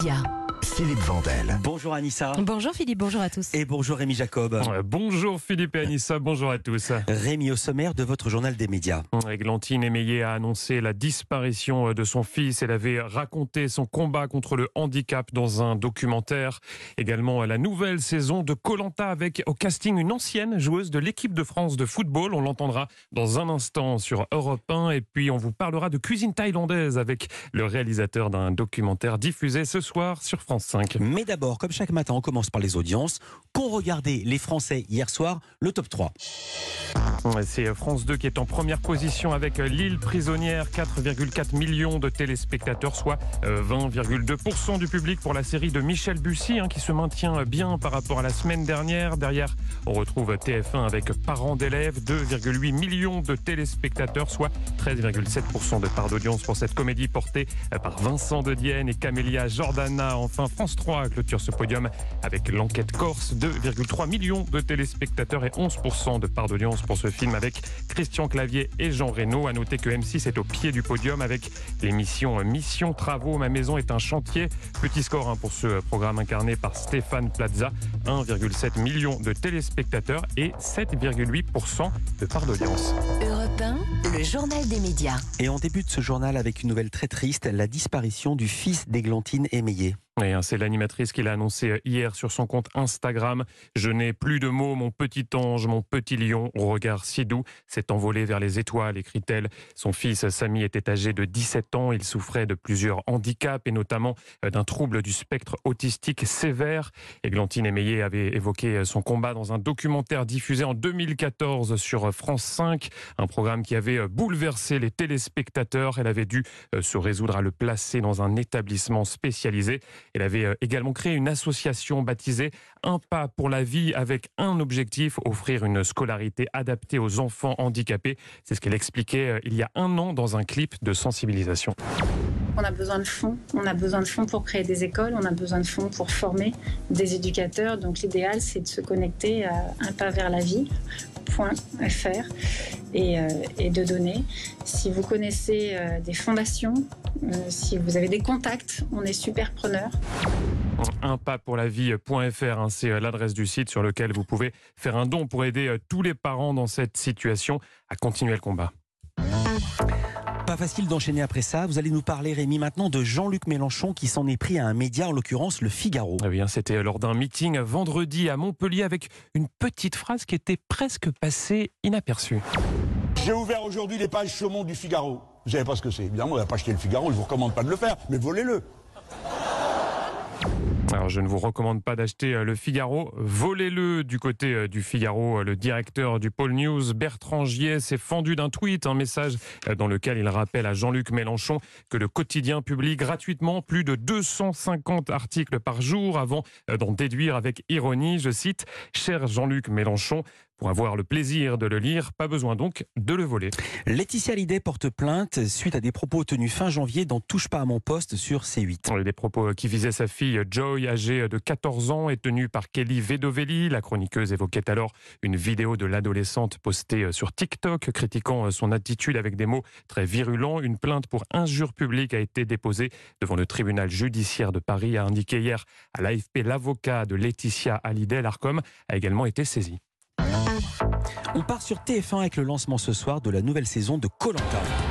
讲。Philippe Vandel. Bonjour Anissa. Bonjour Philippe, bonjour à tous. Et bonjour Rémi Jacob. Euh, Bonjour Philippe et Anissa, bonjour à tous. Rémi au sommaire de votre journal des médias. Églantine Émeillé a annoncé la disparition euh, de son fils. Elle avait raconté son combat contre le handicap dans un documentaire. Également la nouvelle saison de Colanta avec au casting une ancienne joueuse de l'équipe de France de football. On l'entendra dans un instant sur Europe 1. Et puis on vous parlera de cuisine thaïlandaise avec le réalisateur d'un documentaire diffusé ce soir sur France 5. Mais d'abord, comme chaque matin, on commence par les audiences. Qu'ont regardé les Français hier soir? Le top 3. Ouais, C'est France 2 qui est en première position avec L'île prisonnière, 4,4 millions de téléspectateurs, soit euh, 20,2% du public pour la série de Michel Bussy, hein, qui se maintient bien par rapport à la semaine dernière. Derrière, on retrouve TF1 avec Parents d'élèves, 2,8 millions de téléspectateurs, soit 13,7% de part d'audience pour cette comédie portée euh, par Vincent de Dienne et Camélia Jordana. Enfin, France 3 clôture ce podium avec l'enquête corse, 2,3 millions de téléspectateurs et 11% de part d'audience pour ce film avec Christian Clavier et Jean Reno. À noter que M6 est au pied du podium avec l'émission Mission Travaux. Ma maison est un chantier. Petit score hein, pour ce programme incarné par Stéphane Plaza. 1,7 million de téléspectateurs et 7,8% de part d'audience. Europe 1, le journal des médias. Et on débute ce journal avec une nouvelle très triste, la disparition du fils d'Églantine Émeillé. Hein, c'est l'animatrice qui l'a annoncé euh, hier sur son compte Instagram. Je n'ai plus de mots, mon petit ange, mon petit lion, au regard si doux, s'est envolé vers les étoiles, écrit-elle. Son fils Samy était âgé de 17 ans. Il souffrait de plusieurs handicaps et notamment euh, d'un trouble du spectre autistique sévère. Églantine Émeillé avait évoqué euh, son combat dans un documentaire diffusé en 2014 sur France 5, un programme qui avait bouleversé les téléspectateurs. Elle avait dû se résoudre à le placer dans un établissement spécialisé. Elle avait euh, également créé une association baptisée Un pas pour la vie avec un objectif, offrir une scolarité adaptée aux enfants handicapés. C'est ce qu'elle expliquait euh, il y a un an dans un clip de sensibilisation. On a besoin de fonds. On a besoin de fonds pour créer des écoles. On a besoin de fonds pour former des éducateurs. Donc l'idéal, c'est de se connecter à un pas vers la vie. .fr et, euh, et de donner. Si vous connaissez des fondations, si vous avez des contacts, on est super preneurs. Un pas pour la vie.fr, hein, c'est euh, l'adresse du site sur lequel vous pouvez faire un don pour aider euh, tous les parents dans cette situation à continuer le combat. Pas facile d'enchaîner après ça. Vous allez nous parler, Rémi, maintenant de Jean-Luc Mélenchon qui s'en est pris à un média, en l'occurrence le Figaro. Eh bien, c'était lors d'un meeting vendredi à Montpellier avec une petite phrase qui était presque passée inaperçue. J'ai ouvert aujourd'hui les pages saumon du Figaro. Vous savez pas ce que c'est. Évidemment, on n'a pas acheté le Figaro, je vous recommande pas de le faire, mais volez-le. Alors, je ne vous recommande pas d'acheter euh, le Figaro. Volez-le du côté euh, du Figaro. Euh, Le directeur du pôle News, Bertrand Gier, s'est fendu d'un tweet, un message dans lequel il rappelle à Jean-Luc Mélenchon que le quotidien publie gratuitement plus de 250 articles par jour avant d'en déduire avec ironie, je cite, Cher Jean-Luc Mélenchon, pour avoir le plaisir de le lire, pas besoin donc de le voler. Laetitia Hallyday porte plainte suite à des propos tenus fin janvier dans Touche pas à mon poste sur C8. Des propos qui visaient sa fille Joy, âgée de 14 ans, et tenus par Kelly Vedovelli. La chroniqueuse évoquait alors une vidéo de l'adolescente postée sur TikTok, critiquant son attitude avec des mots très virulents. Une plainte pour injure publique a été déposée devant le tribunal judiciaire de Paris, a indiqué hier à l'AFP l'avocat de Laetitia Hallyday. L'ARCOM a également été saisi. On part sur TF1 avec le lancement ce soir de la nouvelle saison de Colanta.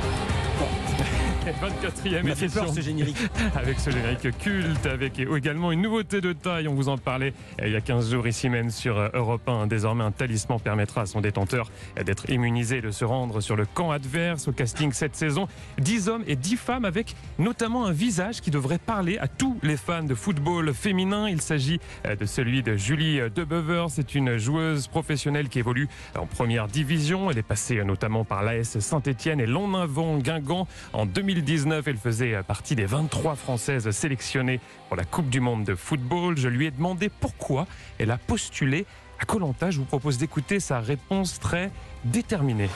24e m'a fait édition. peur ce générique. avec ce générique culte, avec également une nouveauté de taille. On vous en parlait euh, il y a 15 jours ici même sur euh, Europe 1. Désormais, un talisman permettra à son détenteur euh, d'être immunisé et de se rendre sur le camp adverse. Au casting cette saison, 10 hommes et 10 femmes avec notamment un visage qui devrait parler à tous les fans de football féminin. Il s'agit de celui de Julie Debever. C'est une joueuse professionnelle qui évolue en première division. Elle est passée notamment par l'AS Saint-Etienne et Longavant Guingamp en 2019. Elle faisait partie des 23 Françaises sélectionnées pour la Coupe du Monde de football. Je lui ai demandé pourquoi elle a postulé à Colanta. Je vous propose d'écouter sa réponse très déterminée.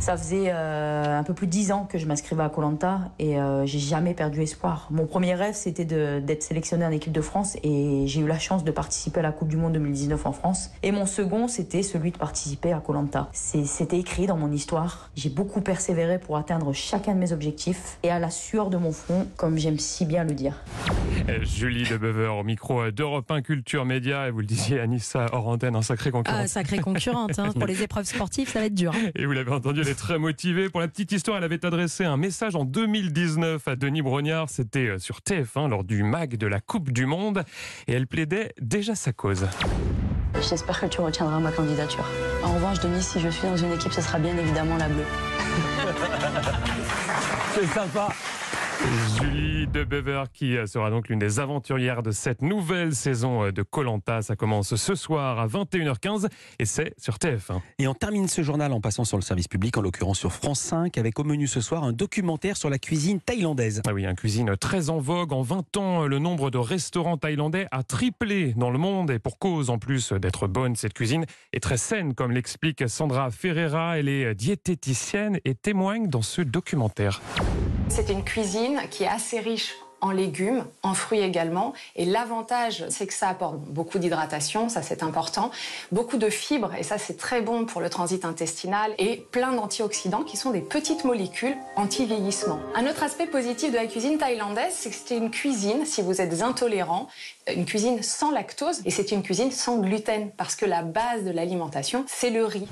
Ça faisait euh, un peu plus de 10 ans que je m'inscrivais à Colanta et euh, j'ai jamais perdu espoir. Mon premier rêve, c'était d'être sélectionné en équipe de France et j'ai eu la chance de participer à la Coupe du Monde 2019 en France. Et mon second, c'était celui de participer à Colanta. C'était écrit dans mon histoire. J'ai beaucoup persévéré pour atteindre chacun de mes objectifs et à la sueur de mon front, comme j'aime si bien le dire. Julie de Bever au micro d'Europe 1 Culture Média et vous le disiez Anissa hors antenne, un sacré concurrent. Ah, sacrée concurrente. Hein. Pour les épreuves sportives, ça va être dur. hein. Et vous l'avez entendu, elle est très motivée. Pour la petite histoire, elle avait adressé un message en 2019 à Denis Brognard. C'était euh, sur TF1 lors du MAG de la Coupe du Monde. Et elle plaidait déjà sa cause. J'espère que tu retiendras ma candidature. En revanche, Denis, si je suis dans une équipe, ce sera bien évidemment la bleue. C'est sympa. Julie de Bever qui euh, sera donc l'une des aventurières de cette nouvelle saison euh, de Colanta. Ça commence ce soir à 21h15 et c'est sur TF1. Et on termine ce journal en passant sur le service public, en l'occurrence sur France 5, avec au menu ce soir un documentaire sur la cuisine thaïlandaise. Ah oui, une cuisine très en vogue. En 20 ans, le nombre de restaurants thaïlandais a triplé dans le monde et pour cause en plus d'être bonne, cette cuisine est très saine, comme l'explique Sandra Ferreira. Elle est diététicienne et témoigne dans ce documentaire. C'est une cuisine qui est assez riche en légumes, en fruits également. Et l'avantage, c'est que ça apporte beaucoup d'hydratation, ça c'est important, beaucoup de fibres, et ça c'est très bon pour le transit intestinal, et plein d'antioxydants qui sont des petites molécules anti-vieillissement. Un autre aspect positif de la cuisine thaïlandaise, c'est que c'est une cuisine, si vous êtes intolérant, une cuisine sans lactose, et c'est une cuisine sans gluten, parce que la base de l'alimentation, c'est le riz.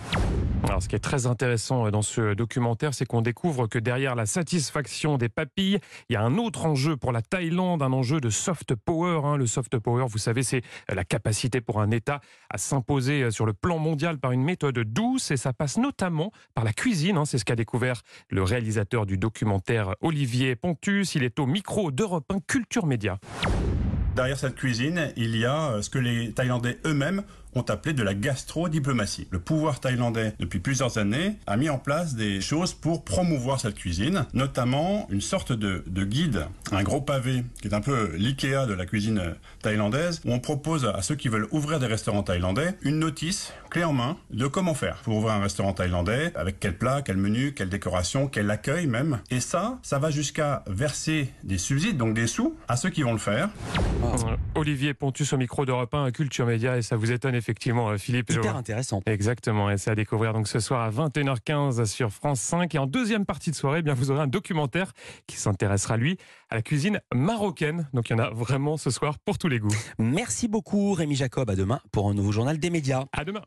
Alors, ce qui est très intéressant dans ce documentaire, c'est qu'on découvre que derrière la satisfaction des papilles, il y a un autre enjeu pour la Thaïlande, un enjeu de soft power. hein. Le soft power, vous savez, c'est la capacité pour un État à s'imposer sur le plan mondial par une méthode douce, et ça passe notamment par la cuisine. hein. C'est ce qu'a découvert le réalisateur du documentaire Olivier Pontus. Il est au micro d'Europe 1 Culture Média. Derrière cette cuisine, il y a euh, ce que les Thaïlandais eux-mêmes ont appelé de la gastro-diplomatie. Le pouvoir thaïlandais, depuis plusieurs années, a mis en place des choses pour promouvoir cette cuisine, notamment une sorte de, de guide, un gros pavé, qui est un peu l'IKEA de la cuisine thaïlandaise, où on propose à ceux qui veulent ouvrir des restaurants thaïlandais une notice, clé en main, de comment faire pour ouvrir un restaurant thaïlandais, avec quel plat, quel menu, quelle décoration, quel accueil même. Et ça, ça va jusqu'à verser des subsides, donc des sous, à ceux qui vont le faire. Olivier Pontus au micro d'Europe 1 Culture Média, et ça vous étonne euh, Philippe. Hyper intéressant. Exactement, et c'est à découvrir donc ce soir à 21h15 sur France 5. Et en deuxième partie de soirée, eh bien vous aurez un documentaire qui s'intéressera lui à la cuisine marocaine. Donc il y en a vraiment ce soir pour tous les goûts. Merci beaucoup Rémi Jacob. À demain pour un nouveau journal des médias. À demain.